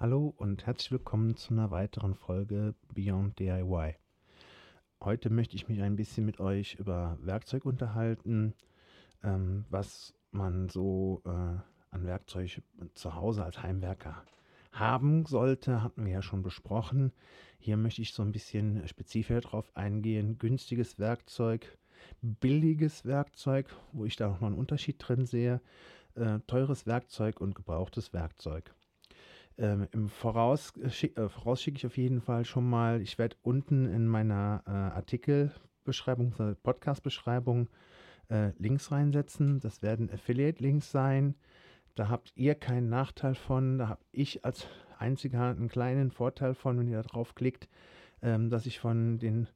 Hallo und herzlich willkommen zu einer weiteren Folge Beyond DIY. Heute möchte ich mich ein bisschen mit euch über Werkzeug unterhalten, ähm, was man so äh, an Werkzeug zu Hause als Heimwerker haben sollte, hatten wir ja schon besprochen. Hier möchte ich so ein bisschen spezifischer drauf eingehen. Günstiges Werkzeug, billiges Werkzeug, wo ich da noch mal einen Unterschied drin sehe, äh, teures Werkzeug und gebrauchtes Werkzeug. Ähm, Im Voraus, äh, voraus schicke ich auf jeden Fall schon mal, ich werde unten in meiner äh, Artikelbeschreibung, Podcast-Beschreibung äh, Links reinsetzen. Das werden Affiliate-Links sein. Da habt ihr keinen Nachteil von. Da habe ich als einziger einen kleinen Vorteil von, wenn ihr da draufklickt, ähm, dass ich von den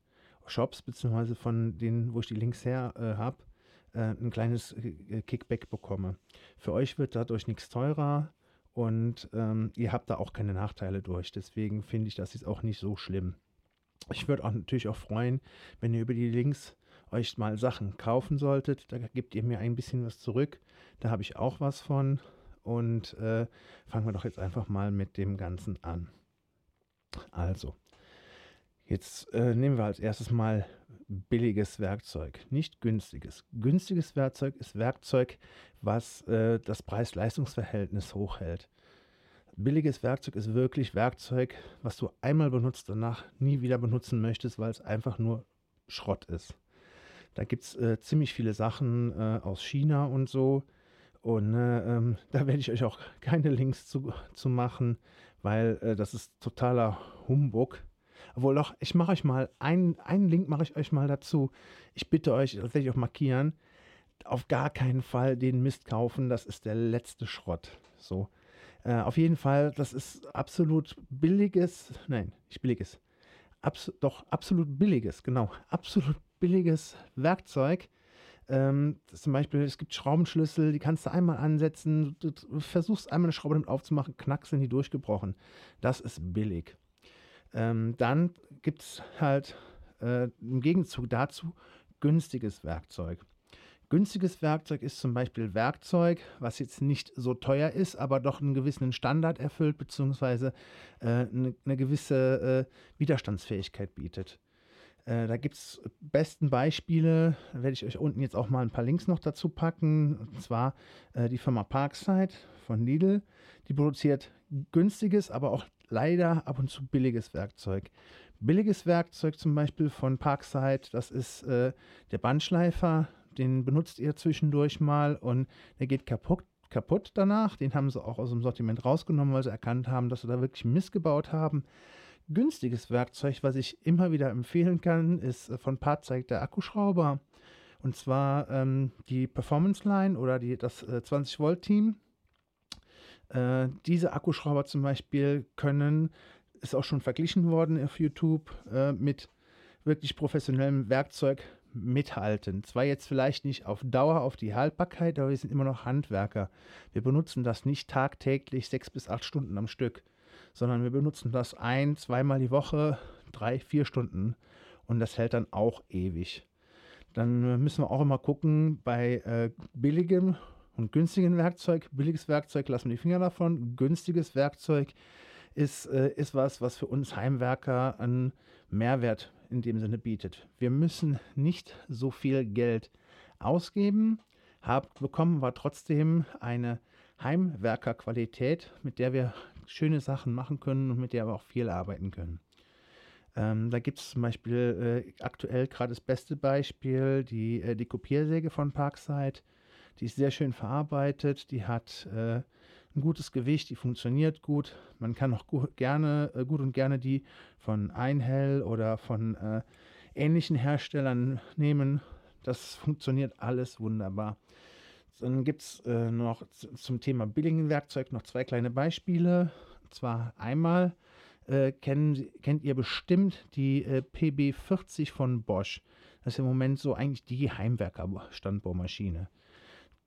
Shops beziehungsweise von denen, wo ich die Links her äh, habe, äh, ein kleines äh, Kickback bekomme. Für euch wird dadurch nichts teurer und ähm, ihr habt da auch keine Nachteile durch. Deswegen finde ich das jetzt auch nicht so schlimm. Ich würde auch natürlich auch freuen, wenn ihr über die Links euch mal Sachen kaufen solltet. Da gebt ihr mir ein bisschen was zurück. Da habe ich auch was von. Und äh, fangen wir doch jetzt einfach mal mit dem Ganzen an. Also, jetzt äh, nehmen wir als erstes mal billiges Werkzeug, nicht günstiges. Günstiges Werkzeug ist Werkzeug, was äh, das Preis-Leistungs-Verhältnis hochhält. Billiges Werkzeug ist wirklich Werkzeug, was du einmal benutzt, danach nie wieder benutzen möchtest, weil es einfach nur Schrott ist. Da gibt es äh, ziemlich viele Sachen äh, aus China und so. Und äh, ähm, da werde ich euch auch keine Links zu, zu machen, weil äh, das ist totaler Humbug. Obwohl doch, ich mache euch mal, einen, einen Link mache ich euch mal dazu. Ich bitte euch, das werde ich auch markieren, auf gar keinen Fall den Mist kaufen. Das ist der letzte Schrott. So. Äh, auf jeden Fall, das ist absolut billiges, nein, nicht billiges, abs doch absolut billiges, genau, absolut billiges Werkzeug. Ähm, zum Beispiel, es gibt Schraubenschlüssel, die kannst du einmal ansetzen, du, du versuchst einmal eine Schraube damit aufzumachen, knack sind die durchgebrochen. Das ist billig. Ähm, dann gibt es halt äh, im Gegenzug dazu günstiges Werkzeug. Günstiges Werkzeug ist zum Beispiel Werkzeug, was jetzt nicht so teuer ist, aber doch einen gewissen Standard erfüllt, beziehungsweise äh, eine, eine, gewisse äh, Widerstandsfähigkeit bietet. Äh, da gibt es besten Beispiele, werde ich euch unten jetzt auch mal ein paar Links noch dazu packen. Und zwar äh, die Firma Parkside von Lidl. Die produziert günstiges, aber auch leider ab und zu billiges Werkzeug. Billiges Werkzeug zum Beispiel von Parkside, das ist äh, der Bandschleifer. Den benutzt ihr zwischendurch mal und der geht kaputt, kaputt danach. Den haben sie auch aus dem Sortiment rausgenommen, weil sie erkannt haben, dass sie da wirklich missgebaut haben günstiges Werkzeug, was ich immer wieder empfehlen kann, ist äh, von Partzeig der Akkuschrauber. Und zwar ähm, die Performance Line oder die, das äh, 20 Volt Team. Äh, diese Akkuschrauber zum Beispiel können, ist auch schon verglichen worden auf YouTube, äh, mit wirklich professionellem Werkzeug mithalten. Zwar jetzt vielleicht nicht auf Dauer auf die Haltbarkeit, aber wir sind immer noch Handwerker. Wir benutzen das nicht tagtäglich sechs bis acht Stunden am Stück sondern wir benutzen das ein, zweimal die Woche, drei, vier Stunden und das hält dann auch ewig. Dann müssen wir auch immer gucken bei äh, billigem und günstigem Werkzeug. Billiges Werkzeug lassen wir die Finger davon. Günstiges Werkzeug ist, äh, ist was, was für uns Heimwerker einen Mehrwert in dem Sinne bietet. Wir müssen nicht so viel Geld ausgeben, haben, bekommen wir trotzdem eine Heimwerkerqualität, mit der wir schöne Sachen machen können und mit der wir auch viel arbeiten können. Ähm, da gibt es zum Beispiel äh, aktuell gerade das beste Beispiel, die, äh, die Kopiersäge von Parkside. Die ist sehr schön verarbeitet, die hat äh, ein gutes Gewicht, die funktioniert gut. Man kann auch gut, gerne, äh, gut und gerne die von Einhell oder von äh, ähnlichen Herstellern nehmen. Das funktioniert alles wunderbar. Dann gibt es äh, noch zum Thema Billigen-Werkzeug noch zwei kleine Beispiele. Und zwar einmal äh, kennen, kennt ihr bestimmt die äh, PB40 von Bosch. Das ist im Moment so eigentlich die Heimwerker-Standbaumaschine.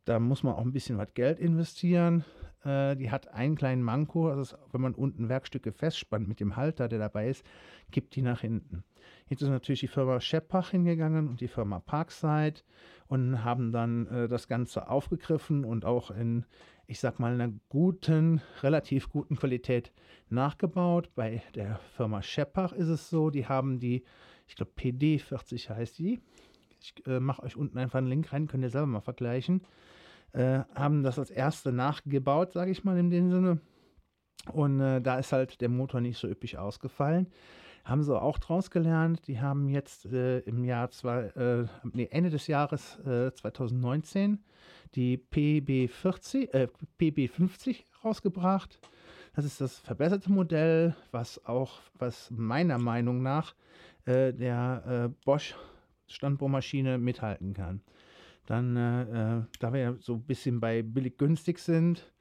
Da muss man auch ein bisschen was Geld investieren. Äh, die hat einen kleinen Manko, also wenn man unten Werkstücke festspannt mit dem Halter, der dabei ist, kippt die nach hinten. Jetzt ist natürlich die Firma Scheppach hingegangen und die Firma Parkside und haben dann äh, das Ganze aufgegriffen und auch in ich sag mal, einer guten, relativ guten Qualität nachgebaut. Bei der Firma Scheppach ist es so, die haben die, ich glaube, PD40 heißt die. Ich äh, mache euch unten einfach einen Link rein, könnt ihr selber mal vergleichen. Äh, haben das als erste nachgebaut, sage ich mal in dem Sinne. Und äh, da ist halt der Motor nicht so üppig ausgefallen. Haben sie auch draus gelernt. Die haben jetzt äh, im Jahr zwei, äh, nee, Ende des Jahres 2019 äh, die PB40, äh, PB50 rausgebracht. Das ist das verbesserte Modell, was auch, was meiner Meinung nach der Bosch Standbohrmaschine mithalten kann. Dann, äh, da wir ja so ein bisschen bei billig günstig sind,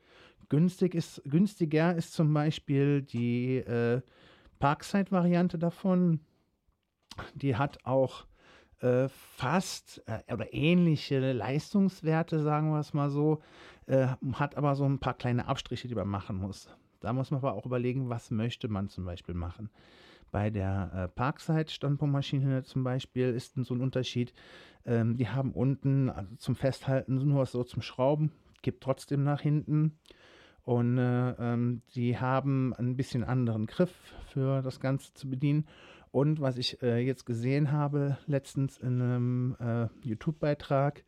günstig ist, günstiger ist zum Beispiel die äh, Parkside-Variante davon. Die hat auch äh, fast äh, oder ähnliche Leistungswerte, sagen wir es mal so, äh, hat aber so ein paar kleine Abstriche, die man machen muss. Da muss man aber auch überlegen, was möchte man zum Beispiel machen. Bei der äh, Parkside-Standpunktmaschine zum Beispiel ist so ein Unterschied. Ähm, die haben unten also zum Festhalten nur so zum Schrauben, gibt trotzdem nach hinten. Und äh, ähm, die haben ein bisschen anderen Griff für das Ganze zu bedienen. Und was ich äh, jetzt gesehen habe, letztens in einem äh, YouTube-Beitrag,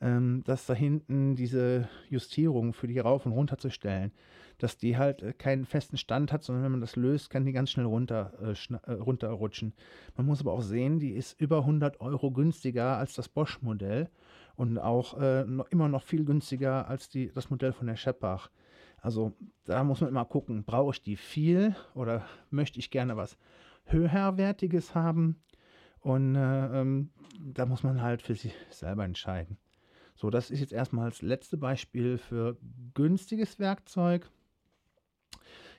ähm, dass da hinten diese Justierung für die rauf und runter zu stellen, dass die halt äh, keinen festen Stand hat, sondern wenn man das löst, kann die ganz schnell runter, äh, äh, runterrutschen. Man muss aber auch sehen, die ist über 100 Euro günstiger als das Bosch-Modell und auch äh, noch, immer noch viel günstiger als die, das Modell von der Scheppach. Also da muss man immer gucken, brauche ich die viel oder möchte ich gerne was höherwertiges haben. Und äh, ähm, da muss man halt für sich selber entscheiden. So, das ist jetzt erstmal das letzte Beispiel für günstiges Werkzeug.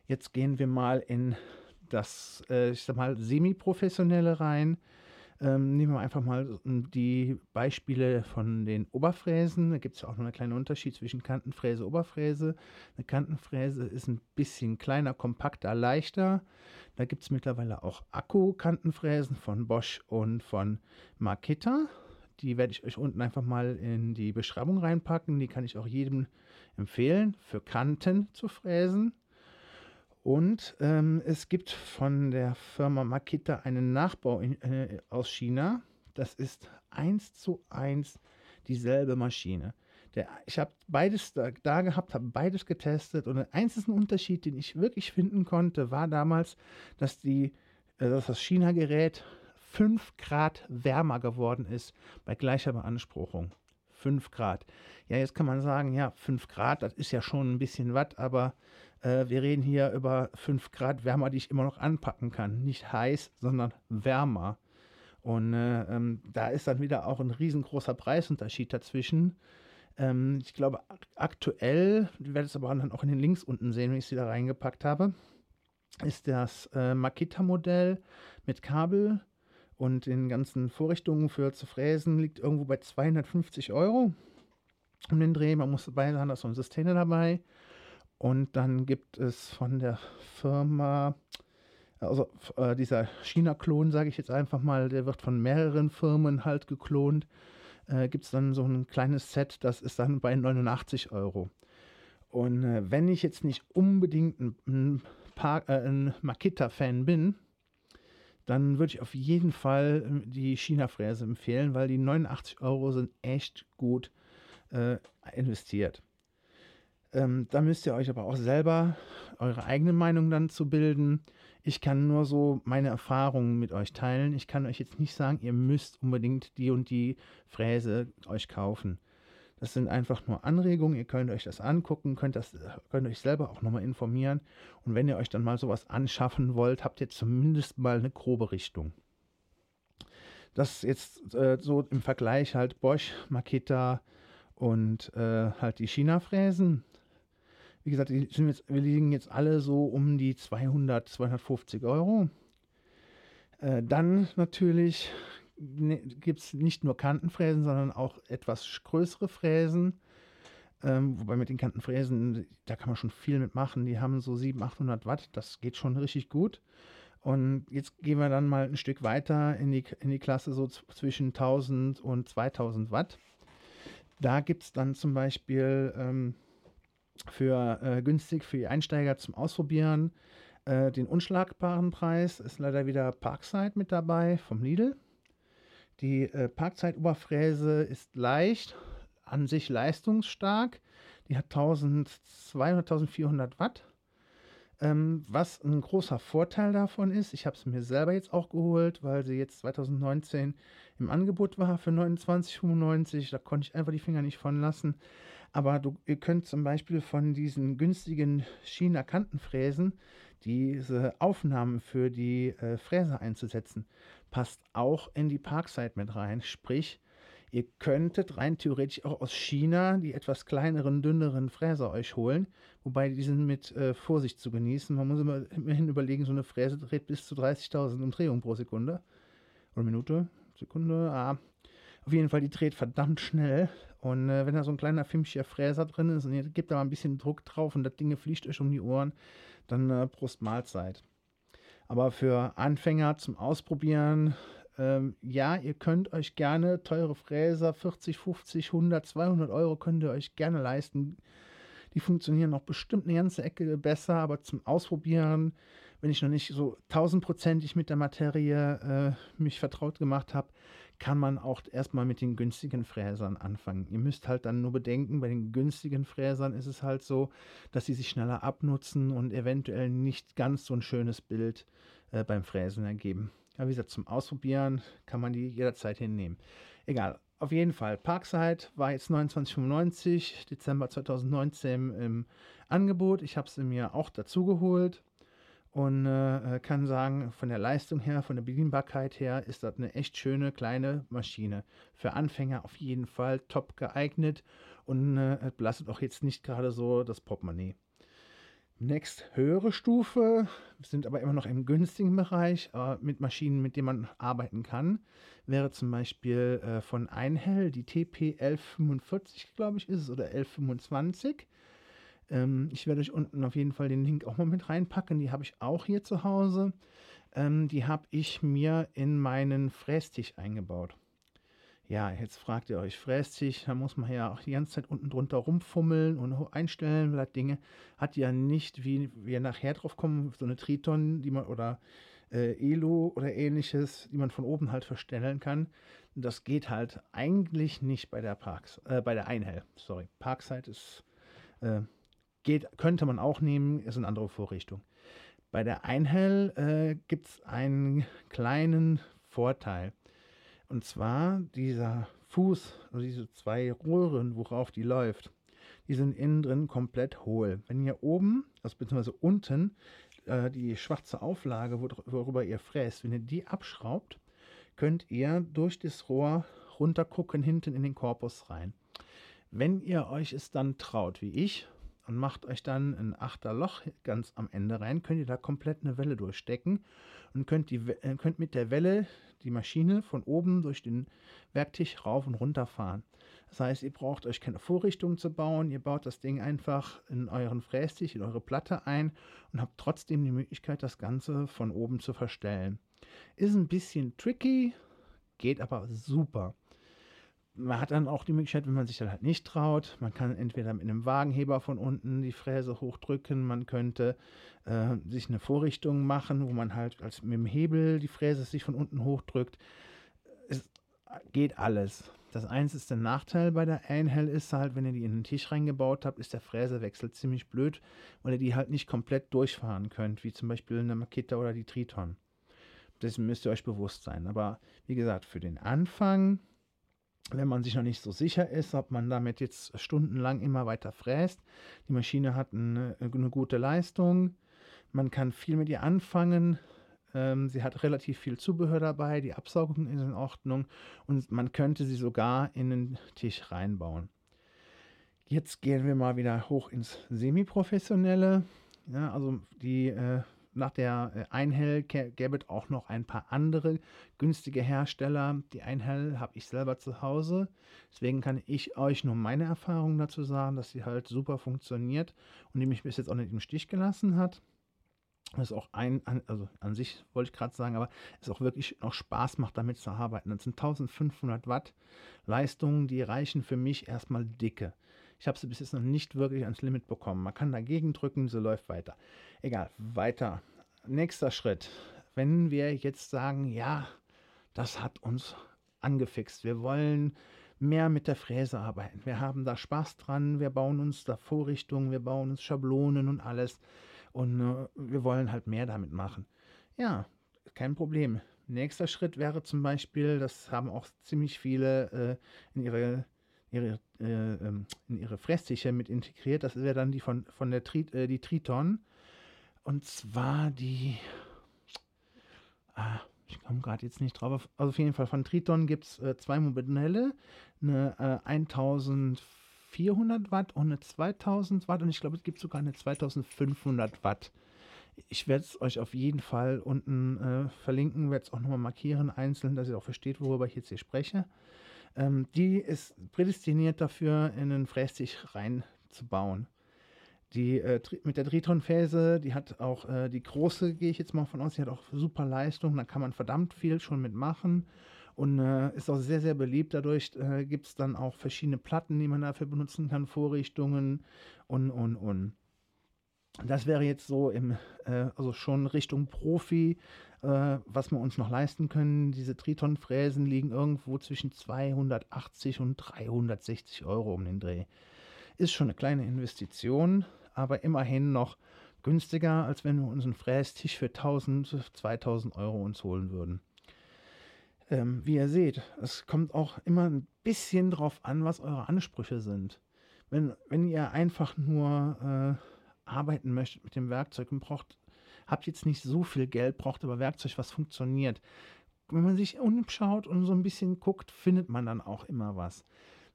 Jetzt gehen wir mal in das, äh, ich sag mal, semi-professionelle rein. Ähm, nehmen wir einfach mal die Beispiele von den Oberfräsen. Da gibt es ja auch noch einen kleinen Unterschied zwischen Kantenfräse und Oberfräse. Eine Kantenfräse ist ein bisschen kleiner, kompakter, leichter. Da gibt es mittlerweile auch Akku-Kantenfräsen von Bosch und von Makita. Die werde ich euch unten einfach mal in die Beschreibung reinpacken. Die kann ich auch jedem empfehlen, für Kanten zu fräsen. Und ähm, es gibt von der Firma Makita einen Nachbau in, äh, aus China. Das ist eins zu eins dieselbe Maschine. Der, ich habe beides da, da gehabt, habe beides getestet und der einzige Unterschied, den ich wirklich finden konnte, war damals, dass, die, äh, dass das China-Gerät 5 Grad wärmer geworden ist bei gleicher Beanspruchung. 5 Grad. Ja, jetzt kann man sagen, ja, 5 Grad, das ist ja schon ein bisschen Watt, aber äh, wir reden hier über 5 Grad Wärmer, die ich immer noch anpacken kann. Nicht heiß, sondern wärmer. Und äh, ähm, da ist dann wieder auch ein riesengroßer Preisunterschied dazwischen. Ähm, ich glaube, aktuell, ich werde es aber dann auch in den Links unten sehen, wenn ich sie da reingepackt habe, ist das äh, Makita-Modell mit Kabel und den ganzen Vorrichtungen für zu fräsen, liegt irgendwo bei 250 Euro um den Dreh. Man muss dabei sein, da ist so ein System dabei. Und dann gibt es von der Firma, also äh, dieser China-Klon, sage ich jetzt einfach mal, der wird von mehreren Firmen halt geklont. Äh, gibt es dann so ein kleines Set, das ist dann bei 89 Euro. Und äh, wenn ich jetzt nicht unbedingt ein, ein, äh, ein Makita-Fan bin, dann würde ich auf jeden Fall äh, die China-Fräse empfehlen, weil die 89 Euro sind echt gut äh, investiert. Ähm, da müsst ihr euch aber auch selber eure eigene Meinung dann zu bilden. Ich kann nur so meine Erfahrungen mit euch teilen. Ich kann euch jetzt nicht sagen, ihr müsst unbedingt die und die Fräse euch kaufen. Das sind einfach nur Anregungen. Ihr könnt euch das angucken, könnt, das, könnt euch selber auch nochmal informieren. Und wenn ihr euch dann mal sowas anschaffen wollt, habt ihr zumindest mal eine grobe Richtung. Das jetzt äh, so im Vergleich halt Bosch, Makita und äh, halt die China-Fräsen. Wie gesagt, die sind jetzt, wir liegen jetzt alle so um die 200, 250 Euro. Äh, dann natürlich gibt es nicht nur Kantenfräsen, sondern auch etwas größere Fräsen. Ähm, wobei mit den Kantenfräsen, da kann man schon viel mitmachen. Die haben so 700, 800 Watt. Das geht schon richtig gut. Und jetzt gehen wir dann mal ein Stück weiter in die, in die Klasse so zwischen 1000 und 2000 Watt. Da gibt es dann zum Beispiel ähm, für äh, günstig für die Einsteiger zum Ausprobieren. Äh, den unschlagbaren Preis ist leider wieder Parkside mit dabei vom Lidl. Die äh, Parkside-Oberfräse ist leicht, an sich leistungsstark. Die hat 1200, 1400 Watt. Ähm, was ein großer Vorteil davon ist, ich habe es mir selber jetzt auch geholt, weil sie jetzt 2019 im Angebot war für 29,95. Da konnte ich einfach die Finger nicht von lassen. Aber du, ihr könnt zum Beispiel von diesen günstigen China-Kantenfräsen diese Aufnahmen für die äh, Fräse einzusetzen, passt auch in die Parkside mit rein. Sprich, ihr könntet rein theoretisch auch aus China die etwas kleineren, dünneren Fräser euch holen, wobei die sind mit äh, Vorsicht zu genießen. Man muss immer, immerhin überlegen, so eine Fräse dreht bis zu 30.000 Umdrehungen pro Sekunde oder Minute, Sekunde. Ah, auf jeden Fall, die dreht verdammt schnell. Und äh, wenn da so ein kleiner filmischer Fräser drin ist und ihr gebt da mal ein bisschen Druck drauf und das Ding fliegt euch um die Ohren, dann äh, Prost Mahlzeit. Aber für Anfänger zum Ausprobieren, ähm, ja, ihr könnt euch gerne teure Fräser, 40, 50, 100, 200 Euro könnt ihr euch gerne leisten. Die funktionieren noch bestimmt eine ganze Ecke besser, aber zum Ausprobieren, wenn ich noch nicht so tausendprozentig mit der Materie äh, mich vertraut gemacht habe, kann man auch erstmal mit den günstigen Fräsern anfangen. Ihr müsst halt dann nur bedenken, bei den günstigen Fräsern ist es halt so, dass sie sich schneller abnutzen und eventuell nicht ganz so ein schönes Bild äh, beim Fräsen ergeben. Ja, wie gesagt, zum Ausprobieren kann man die jederzeit hinnehmen. Egal, auf jeden Fall. Parkside war jetzt 29,95 Dezember 2019 im Angebot. Ich habe sie mir auch dazu geholt und äh, kann sagen, von der Leistung her, von der Bedienbarkeit her, ist das eine echt schöne kleine Maschine. Für Anfänger auf jeden Fall top geeignet und äh, belastet auch jetzt nicht gerade so das Portemonnaie. Next höhere Stufe sind aber immer noch im günstigen Bereich äh, mit Maschinen, mit denen man arbeiten kann. Wäre zum Beispiel äh, von Einhell die TP 1145, glaube ich, ist es, oder 1125. Ähm, ich werde euch unten auf jeden Fall den Link auch mal mit reinpacken. Die habe ich auch hier zu Hause. Ähm, die habe ich mir in meinen Frästisch eingebaut. Ja, jetzt fragt ihr euch, Frästisch, da muss man ja auch die ganze Zeit unten drunter rumfummeln und einstellen, weil das Ding hat ja nicht, wie wir nachher drauf kommen, so eine Triton, die man oder äh, Elo oder ähnliches, die man von oben halt verstellen kann. Das geht halt eigentlich nicht bei der Parks, äh, bei der Einhell. Sorry, Parkside ist äh, Geht, könnte man auch nehmen, ist eine andere Vorrichtung. Bei der Einhell äh, gibt es einen kleinen Vorteil. Und zwar dieser Fuß, also diese zwei Röhren, worauf die läuft, die sind innen drin komplett hohl. Wenn ihr oben, also beziehungsweise unten, äh, die schwarze Auflage, worüber ihr fräst, wenn ihr die abschraubt, könnt ihr durch das Rohr runtergucken hinten in den Korpus rein. Wenn ihr euch es dann traut, wie ich, und macht euch dann ein Achterloch ganz am Ende rein, könnt ihr da komplett eine Welle durchstecken und könnt, die, äh, könnt mit der Welle die Maschine von oben durch den Werktisch rauf und runter fahren. Das heißt, ihr braucht euch keine Vorrichtung zu bauen, ihr baut das Ding einfach in euren Frästisch, in eure Platte ein und habt trotzdem die Möglichkeit, das Ganze von oben zu verstellen. Ist ein bisschen tricky, geht aber super man hat dann auch die Möglichkeit, wenn man sich dann halt nicht traut, man kann entweder mit einem Wagenheber von unten die Fräse hochdrücken, man könnte äh, sich eine Vorrichtung machen, wo man halt als mit dem Hebel die Fräse sich von unten hochdrückt. Es geht alles. Das einzige Nachteil bei der Einhell ist halt, wenn ihr die in den Tisch reingebaut habt, ist der Fräsewechsel ziemlich blöd, weil ihr die halt nicht komplett durchfahren könnt, wie zum Beispiel eine Makita oder die Triton. Das müsst ihr euch bewusst sein. Aber wie gesagt, für den Anfang wenn man sich noch nicht so sicher ist, ob man damit jetzt stundenlang immer weiter fräst. Die Maschine hat eine, eine gute Leistung. Man kann viel mit ihr anfangen. Ähm, sie hat relativ viel Zubehör dabei. Die Absaugung ist in Ordnung. Und man könnte sie sogar in den Tisch reinbauen. Jetzt gehen wir mal wieder hoch ins Semi-Professionelle. Ja, also die äh, nach der äh, Einhell gäbe es auch noch ein paar andere günstige Hersteller. Die Einhell habe ich selber zu Hause. Deswegen kann ich euch nur meine Erfahrungen dazu sagen, dass sie halt super funktioniert und die mich bis jetzt auch nicht im Stich gelassen hat. Das ist auch ein, also an sich wollte ich gerade sagen, aber es auch wirklich noch Spaß macht, damit zu arbeiten. Das sind 1500 Watt Leistungen, die reichen für mich erstmal dicke. Ich habe sie bis jetzt noch nicht wirklich ans Limit bekommen. Man kann dagegen drücken, sie läuft weiter. Egal, weiter. Nächster Schritt. Wenn wir jetzt sagen, ja, das hat uns angefixt. Wir wollen mehr mit der Fräse arbeiten. Wir haben da Spaß dran. Wir bauen uns da Vorrichtungen, wir bauen uns Schablonen und alles. Und äh, wir wollen halt mehr damit machen. Ja, kein Problem. Nächster Schritt wäre zum Beispiel, das haben auch ziemlich viele äh, in ihre, ihre, äh, ähm, in ihre Fresstücher mit integriert. Das wäre dann die von, von der Tri, äh, die Triton. Und zwar die. Ah, ich komme gerade jetzt nicht drauf. Also auf jeden Fall von Triton gibt es äh, zwei Modelle. Eine 1400 äh, Watt und eine 2000 Watt. Und ich glaube, es gibt sogar eine 2500 Watt ich werde es euch auf jeden Fall unten äh, verlinken, werde es auch nochmal markieren, einzeln, dass ihr auch versteht, worüber ich jetzt hier spreche. Ähm, die ist prädestiniert dafür, in einen Frästich reinzubauen. Die äh, mit der Triton-Phase, die hat auch äh, die große, gehe ich jetzt mal von aus, die hat auch super Leistung, da kann man verdammt viel schon mitmachen und äh, ist auch sehr, sehr beliebt. Dadurch äh, gibt es dann auch verschiedene Platten, die man dafür benutzen kann, Vorrichtungen und, und, und. Das wäre jetzt so im, äh, also schon Richtung Profi, äh, was wir uns noch leisten können. Diese Triton-Fräsen liegen irgendwo zwischen 280 und 360 Euro um den Dreh. Ist schon eine kleine Investition, aber immerhin noch günstiger, als wenn wir uns einen Frästisch für 1000, 2000 Euro uns holen würden. Ähm, wie ihr seht, es kommt auch immer ein bisschen drauf an, was eure Ansprüche sind. Wenn, wenn ihr einfach nur äh, arbeiten möchtet mit dem Werkzeug und braucht, habt jetzt nicht so viel Geld, braucht aber Werkzeug, was funktioniert. Wenn man sich umschaut und so ein bisschen guckt, findet man dann auch immer was.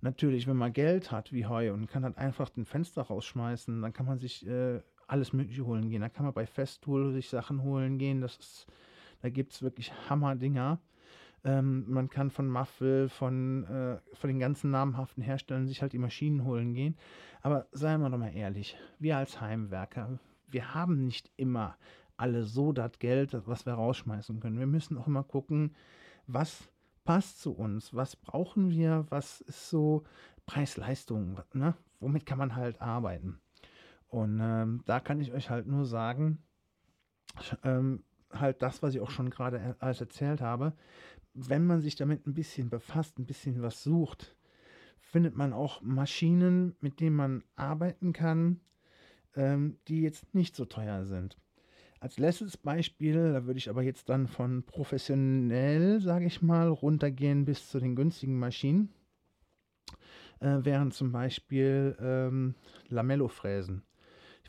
Natürlich, wenn man Geld hat wie Heu und kann dann einfach den Fenster rausschmeißen, dann kann man sich äh, alles Mögliche holen gehen. Da kann man bei Festool sich Sachen holen gehen. Das ist, da gibt es wirklich Hammerdinger. Ähm, man kann von Muffel, von, äh, von den ganzen namhaften Herstellern sich halt die Maschinen holen gehen. Aber seien wir doch mal ehrlich, wir als Heimwerker, wir haben nicht immer alle so das Geld, was wir rausschmeißen können. Wir müssen auch immer gucken, was passt zu uns, was brauchen wir, was ist so Preis-Leistung, ne? womit kann man halt arbeiten. Und ähm, da kann ich euch halt nur sagen, ähm, halt das, was ich auch schon gerade alles erzählt habe, wenn man sich damit ein bisschen befasst, ein bisschen was sucht, findet man auch Maschinen, mit denen man arbeiten kann, ähm, die jetzt nicht so teuer sind. Als letztes Beispiel, da würde ich aber jetzt dann von professionell, sage ich mal, runtergehen bis zu den günstigen Maschinen, äh, wären zum Beispiel ähm, Lamello-Fräsen.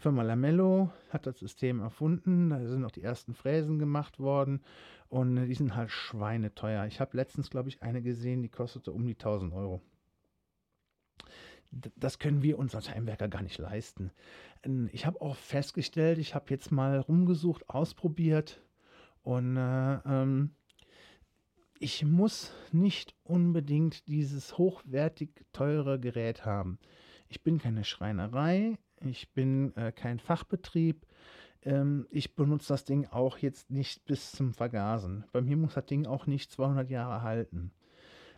Firma Lamello hat das System erfunden, da sind auch die ersten Fräsen gemacht worden und die sind halt schweineteuer. Ich habe letztens, glaube ich, eine gesehen, die kostete um die 1000 Euro. Das können wir uns als Heimwerker gar nicht leisten. Ähm, ich habe auch festgestellt, ich habe jetzt mal rumgesucht, ausprobiert und äh, ähm, ich muss nicht unbedingt dieses hochwertig teure Gerät haben. Ich bin keine Schreinerei, ich bin äh, kein Fachbetrieb, ähm, ich benutze das Ding auch jetzt nicht bis zum Vergasen. Bei mir muss das Ding auch nicht 200 Jahre halten.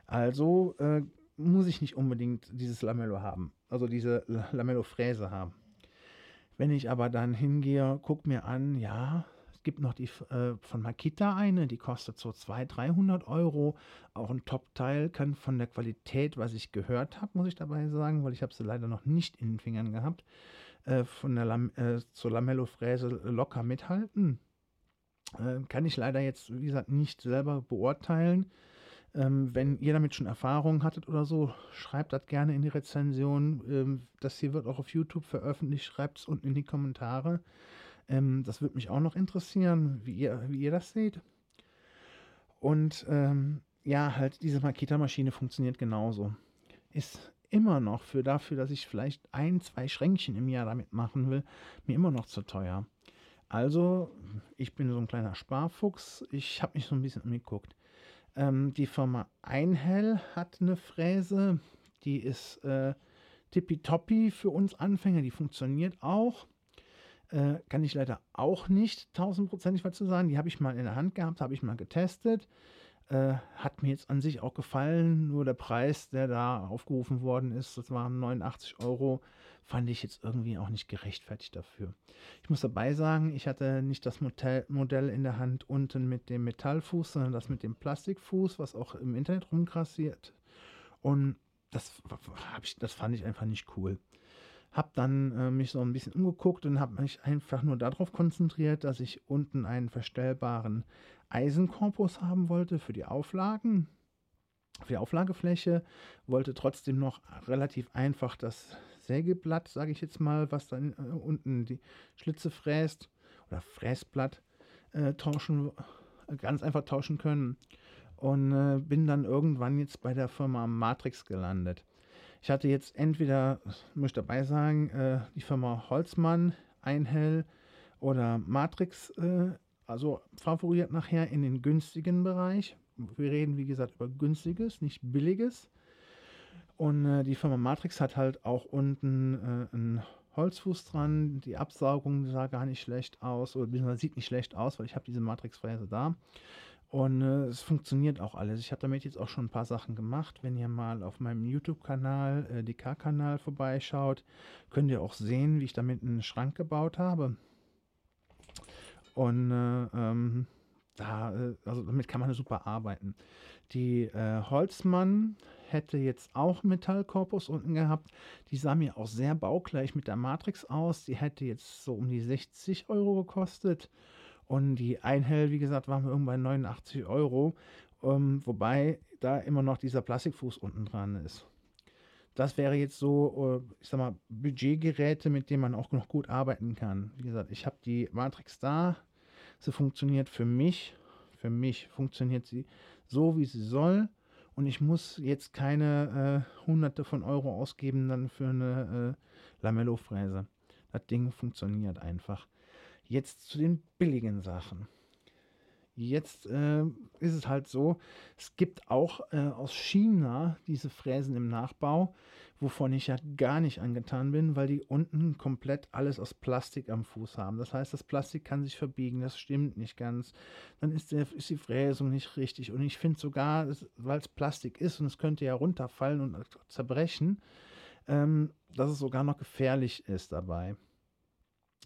Also äh, muss ich nicht unbedingt dieses Lamello haben, also diese Lamello-Fräse haben. Wenn ich aber dann hingehe, gucke mir an, ja, gibt noch die äh, von Makita eine, die kostet so 200, 300 Euro. Auch ein Top-Teil kann von der Qualität, was ich gehört habe, muss ich dabei sagen, weil ich habe sie leider noch nicht in den Fingern gehabt, äh, von der Lam äh, zur Lamello-Fräse locker mithalten. Äh, kann ich leider jetzt, wie gesagt, nicht selber beurteilen. Ähm, wenn ihr damit schon Erfahrungen hattet oder so, schreibt das gerne in die Rezension. Ähm, das hier wird auch auf YouTube veröffentlicht. Schreibt es unten in die Kommentare. Ähm, das würde mich auch noch interessieren, wie ihr, wie ihr das seht. Und ähm, ja, halt diese Makita-Maschine funktioniert genauso. Ist immer noch für dafür, dass ich vielleicht ein, zwei Schränkchen im Jahr damit machen will, mir immer noch zu teuer. Also, ich bin so ein kleiner Sparfuchs. Ich habe mich so ein bisschen umgeguckt. Ähm, die Firma Einhell hat eine Fräse, die ist äh, tippitoppi für uns Anfänger, die funktioniert auch. Äh, kann ich leider auch nicht tausendprozentig was zu sagen. Die habe ich mal in der Hand gehabt, habe ich mal getestet. Äh, hat mir jetzt an sich auch gefallen, nur der Preis, der da aufgerufen worden ist, das waren 89 Euro, fand ich jetzt irgendwie auch nicht gerechtfertigt dafür. Ich muss dabei sagen, ich hatte nicht das Modell in der Hand unten mit dem Metallfuß, sondern das mit dem Plastikfuß, was auch im Internet rumgrassiert. Und das, das fand ich einfach nicht cool. Hab dann äh, mich so ein bisschen umgeguckt und habe mich einfach nur darauf konzentriert, dass ich unten einen verstellbaren Eisenkorpus haben wollte für die Auflagen, für die Auflagefläche, wollte trotzdem noch relativ einfach das Sägeblatt, sage ich jetzt mal, was dann äh, unten die Schlitze fräst oder Fräsblatt äh, tauschen, ganz einfach tauschen können. Und äh, bin dann irgendwann jetzt bei der Firma Matrix gelandet. Ich hatte jetzt entweder, muss ich dabei sagen, äh, die Firma Holzmann, Einhell oder Matrix, äh, also favoriert nachher in den günstigen Bereich. Wir reden, wie gesagt, über günstiges, nicht billiges. Und äh, die Firma Matrix hat halt auch unten äh, einen Holzfuß dran. Die Absaugung sah gar nicht schlecht aus, oder sieht nicht schlecht aus, weil ich habe diese Matrix-Fräse da. Und äh, es funktioniert auch alles. Ich habe damit jetzt auch schon ein paar Sachen gemacht. Wenn ihr mal auf meinem YouTube-Kanal, äh, DK-Kanal vorbeischaut, könnt ihr auch sehen, wie ich damit einen Schrank gebaut habe. Und äh, ähm, da, äh, also damit kann man super arbeiten. Die äh, Holzmann hätte jetzt auch Metallkorpus unten gehabt. Die sah mir auch sehr baugleich mit der Matrix aus. Die hätte jetzt so um die 60 Euro gekostet. Und die Einhell, wie gesagt, waren wir irgendwann 89 Euro. Ähm, wobei da immer noch dieser Plastikfuß unten dran ist. Das wäre jetzt so, äh, ich sag mal, Budgetgeräte, mit denen man auch noch gut arbeiten kann. Wie gesagt, ich habe die Matrix da. Sie funktioniert für mich. Für mich funktioniert sie so, wie sie soll. Und ich muss jetzt keine äh, Hunderte von Euro ausgeben dann für eine äh, Lamello-Fräse. Das Ding funktioniert einfach. Jetzt zu den billigen Sachen. Jetzt äh, ist es halt so, es gibt auch äh, aus China diese Fräsen im Nachbau, wovon ich ja gar nicht angetan bin, weil die unten komplett alles aus Plastik am Fuß haben. Das heißt, das Plastik kann sich verbiegen, das stimmt nicht ganz. Dann ist, der, ist die Fräsung nicht richtig. Und ich finde sogar, weil es Plastik ist und es könnte ja runterfallen und zerbrechen, ähm, dass es sogar noch gefährlich ist dabei.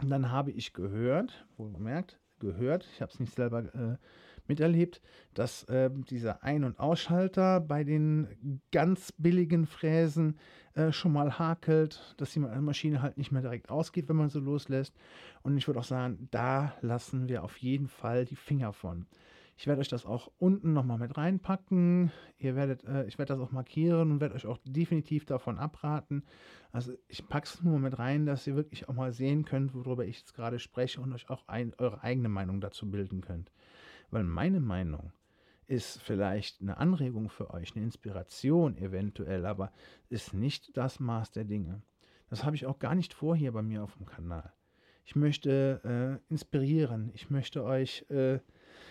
Und dann habe ich gehört, wohlgemerkt, gehört, ich habe es nicht selber äh, miterlebt, dass äh, dieser Ein- und Ausschalter bei den ganz billigen Fräsen äh, schon mal hakelt, dass die Maschine halt nicht mehr direkt ausgeht, wenn man so loslässt. Und ich würde auch sagen, da lassen wir auf jeden Fall die Finger von. Ich werde euch das auch unten nochmal mit reinpacken. Ihr werdet, äh, ich werde das auch markieren und werde euch auch definitiv davon abraten. Also ich packe es nur mit rein, dass ihr wirklich auch mal sehen könnt, worüber ich jetzt gerade spreche und euch auch ein, eure eigene Meinung dazu bilden könnt. Weil meine Meinung ist vielleicht eine Anregung für euch, eine Inspiration eventuell, aber ist nicht das Maß der Dinge. Das habe ich auch gar nicht vor hier bei mir auf dem Kanal. Ich möchte äh, inspirieren. Ich möchte euch äh,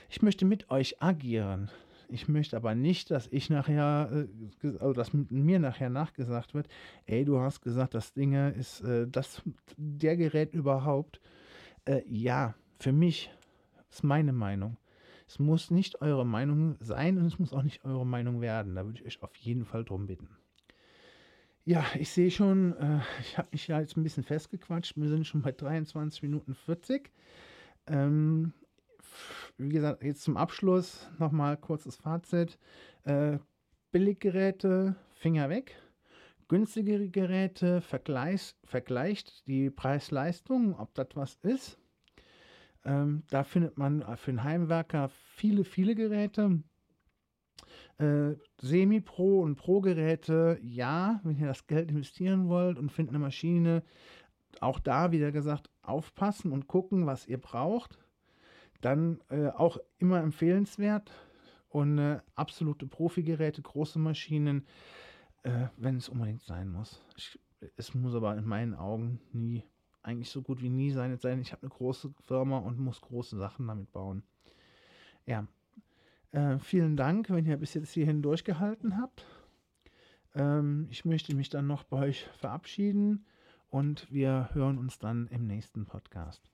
ich möchte mit euch agieren. Ich möchte aber nicht, dass ich nachher, äh, also dass mir nachher nachgesagt wird, ey, du hast gesagt, das Ding ist äh, das, der Gerät überhaupt. Äh, ja, für mich ist meine Meinung. Es muss nicht eure Meinung sein und es muss auch nicht eure Meinung werden. Da würde ich euch auf jeden Fall drum bitten. Ja, ich sehe schon, äh, ich habe mich ja jetzt ein bisschen festgequatscht. Wir sind schon bei 23 Minuten 40. Ähm, wie gesagt, jetzt zum Abschluss nochmal kurzes Fazit. Äh, Billiggeräte, Finger weg. Günstigere Geräte, vergleich, vergleicht die Preis-Leistung, ob das was ist. Ähm, da findet man für einen Heimwerker viele, viele Geräte. Äh, Semi-Pro und Pro-Geräte, ja, wenn ihr das Geld investieren wollt und findet eine Maschine, auch da, wieder gesagt, aufpassen und gucken, was ihr braucht. Dann äh, auch immer empfehlenswert und äh, absolute Profi-Geräte, große Maschinen, äh, wenn es unbedingt sein muss. Ich, es muss aber in meinen Augen nie, eigentlich so gut wie nie sein. sein. Ich habe eine große Firma und muss große Sachen damit bauen. Ja, äh, vielen Dank, wenn ihr bis jetzt hierhin durchgehalten habt. Ähm, ich möchte mich dann noch bei euch verabschieden und wir hören uns dann im nächsten Podcast.